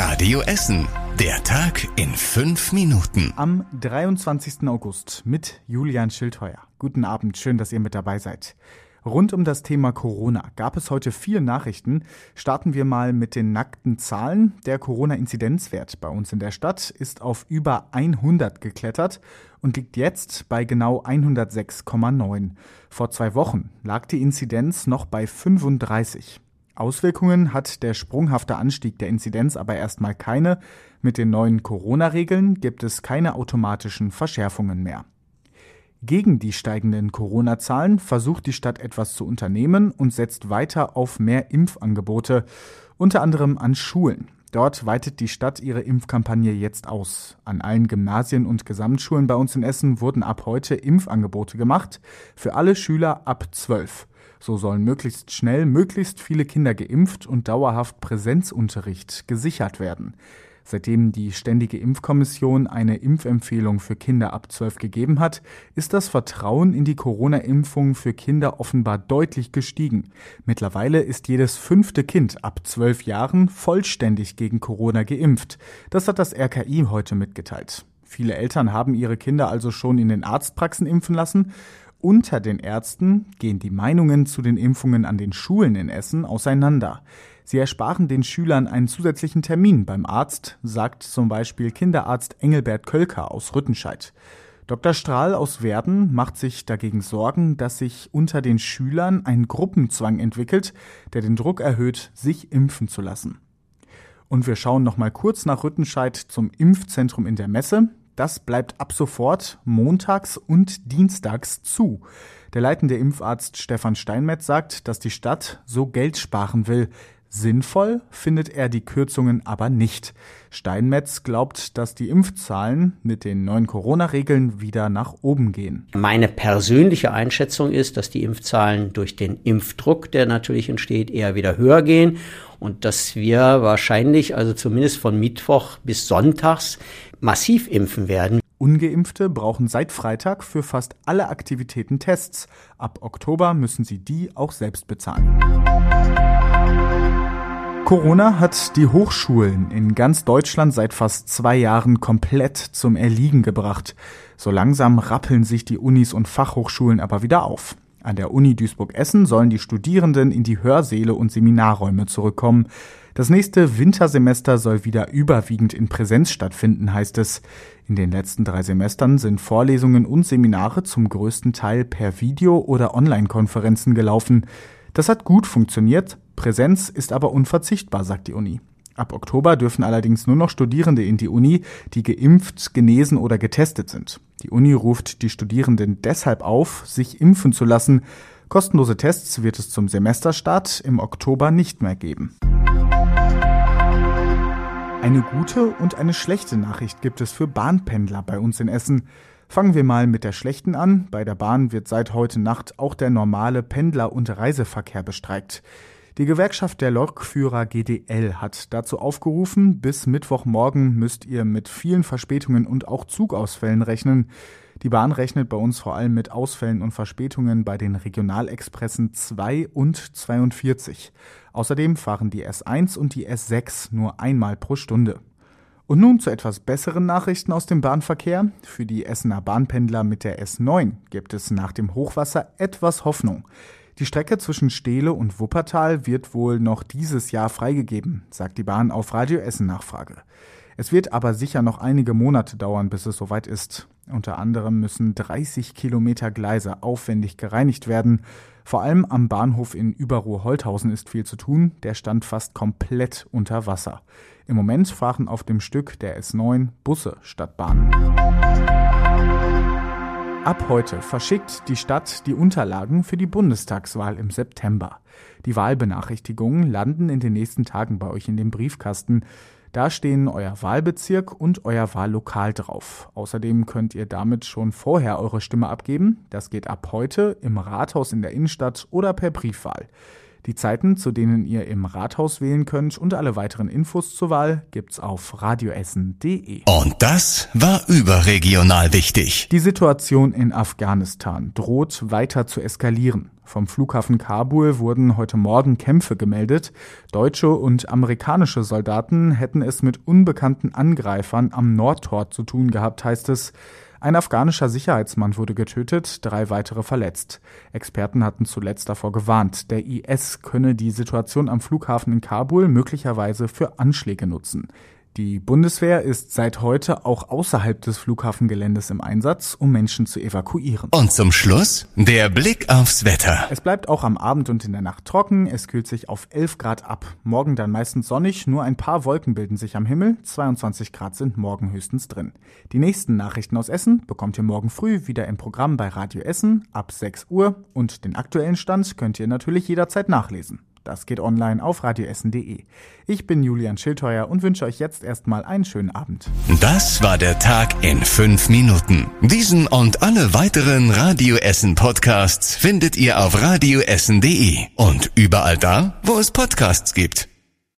Radio Essen. Der Tag in fünf Minuten. Am 23. August mit Julian Schildheuer. Guten Abend, schön, dass ihr mit dabei seid. Rund um das Thema Corona gab es heute viele Nachrichten. Starten wir mal mit den nackten Zahlen. Der Corona-Inzidenzwert bei uns in der Stadt ist auf über 100 geklettert und liegt jetzt bei genau 106,9. Vor zwei Wochen lag die Inzidenz noch bei 35. Auswirkungen hat der sprunghafte Anstieg der Inzidenz aber erstmal keine. Mit den neuen Corona-Regeln gibt es keine automatischen Verschärfungen mehr. Gegen die steigenden Corona-Zahlen versucht die Stadt etwas zu unternehmen und setzt weiter auf mehr Impfangebote, unter anderem an Schulen. Dort weitet die Stadt ihre Impfkampagne jetzt aus. An allen Gymnasien und Gesamtschulen bei uns in Essen wurden ab heute Impfangebote gemacht für alle Schüler ab 12. So sollen möglichst schnell möglichst viele Kinder geimpft und dauerhaft Präsenzunterricht gesichert werden. Seitdem die Ständige Impfkommission eine Impfempfehlung für Kinder ab 12 gegeben hat, ist das Vertrauen in die Corona-Impfung für Kinder offenbar deutlich gestiegen. Mittlerweile ist jedes fünfte Kind ab 12 Jahren vollständig gegen Corona geimpft. Das hat das RKI heute mitgeteilt. Viele Eltern haben ihre Kinder also schon in den Arztpraxen impfen lassen unter den Ärzten gehen die Meinungen zu den Impfungen an den Schulen in Essen auseinander. Sie ersparen den Schülern einen zusätzlichen Termin beim Arzt, sagt zum Beispiel Kinderarzt Engelbert Kölker aus Rüttenscheid. Dr. Strahl aus Werden macht sich dagegen Sorgen, dass sich unter den Schülern ein Gruppenzwang entwickelt, der den Druck erhöht, sich impfen zu lassen. Und wir schauen noch mal kurz nach Rüttenscheid zum Impfzentrum in der Messe. Das bleibt ab sofort montags und dienstags zu. Der leitende Impfarzt Stefan Steinmetz sagt, dass die Stadt so Geld sparen will. Sinnvoll findet er die Kürzungen aber nicht. Steinmetz glaubt, dass die Impfzahlen mit den neuen Corona-Regeln wieder nach oben gehen. Meine persönliche Einschätzung ist, dass die Impfzahlen durch den Impfdruck, der natürlich entsteht, eher wieder höher gehen und dass wir wahrscheinlich, also zumindest von Mittwoch bis Sonntags, massiv impfen werden. Ungeimpfte brauchen seit Freitag für fast alle Aktivitäten Tests. Ab Oktober müssen sie die auch selbst bezahlen. Corona hat die Hochschulen in ganz Deutschland seit fast zwei Jahren komplett zum Erliegen gebracht. So langsam rappeln sich die Unis und Fachhochschulen aber wieder auf. An der Uni Duisburg-Essen sollen die Studierenden in die Hörsäle und Seminarräume zurückkommen. Das nächste Wintersemester soll wieder überwiegend in Präsenz stattfinden, heißt es. In den letzten drei Semestern sind Vorlesungen und Seminare zum größten Teil per Video- oder Online-Konferenzen gelaufen. Das hat gut funktioniert, Präsenz ist aber unverzichtbar, sagt die Uni. Ab Oktober dürfen allerdings nur noch Studierende in die Uni, die geimpft, genesen oder getestet sind. Die Uni ruft die Studierenden deshalb auf, sich impfen zu lassen. Kostenlose Tests wird es zum Semesterstart im Oktober nicht mehr geben. Eine gute und eine schlechte Nachricht gibt es für Bahnpendler bei uns in Essen. Fangen wir mal mit der schlechten an. Bei der Bahn wird seit heute Nacht auch der normale Pendler- und Reiseverkehr bestreikt. Die Gewerkschaft der Lokführer GDL hat dazu aufgerufen, bis Mittwochmorgen müsst ihr mit vielen Verspätungen und auch Zugausfällen rechnen. Die Bahn rechnet bei uns vor allem mit Ausfällen und Verspätungen bei den Regionalexpressen 2 und 42. Außerdem fahren die S1 und die S6 nur einmal pro Stunde. Und nun zu etwas besseren Nachrichten aus dem Bahnverkehr. Für die Essener Bahnpendler mit der S9 gibt es nach dem Hochwasser etwas Hoffnung. Die Strecke zwischen Steele und Wuppertal wird wohl noch dieses Jahr freigegeben, sagt die Bahn auf Radio Essen Nachfrage. Es wird aber sicher noch einige Monate dauern, bis es soweit ist. Unter anderem müssen 30 Kilometer Gleise aufwendig gereinigt werden. Vor allem am Bahnhof in Überruhr-Holthausen ist viel zu tun. Der stand fast komplett unter Wasser. Im Moment fahren auf dem Stück der S9 Busse statt Bahnen. Ab heute verschickt die Stadt die Unterlagen für die Bundestagswahl im September. Die Wahlbenachrichtigungen landen in den nächsten Tagen bei euch in dem Briefkasten. Da stehen euer Wahlbezirk und euer Wahllokal drauf. Außerdem könnt ihr damit schon vorher eure Stimme abgeben. Das geht ab heute im Rathaus in der Innenstadt oder per Briefwahl. Die Zeiten, zu denen ihr im Rathaus wählen könnt und alle weiteren Infos zur Wahl gibt's auf radioessen.de. Und das war überregional wichtig. Die Situation in Afghanistan droht weiter zu eskalieren. Vom Flughafen Kabul wurden heute Morgen Kämpfe gemeldet. Deutsche und amerikanische Soldaten hätten es mit unbekannten Angreifern am Nordtor zu tun gehabt, heißt es. Ein afghanischer Sicherheitsmann wurde getötet, drei weitere verletzt. Experten hatten zuletzt davor gewarnt, der IS könne die Situation am Flughafen in Kabul möglicherweise für Anschläge nutzen. Die Bundeswehr ist seit heute auch außerhalb des Flughafengeländes im Einsatz, um Menschen zu evakuieren. Und zum Schluss der Blick aufs Wetter. Es bleibt auch am Abend und in der Nacht trocken, es kühlt sich auf 11 Grad ab. Morgen dann meistens sonnig, nur ein paar Wolken bilden sich am Himmel, 22 Grad sind morgen höchstens drin. Die nächsten Nachrichten aus Essen bekommt ihr morgen früh wieder im Programm bei Radio Essen ab 6 Uhr und den aktuellen Stand könnt ihr natürlich jederzeit nachlesen. Das geht online auf radioessen.de. Ich bin Julian Schildheuer und wünsche euch jetzt erstmal einen schönen Abend. Das war der Tag in fünf Minuten. Diesen und alle weiteren Radio Essen Podcasts findet ihr auf radioessen.de und überall da, wo es Podcasts gibt.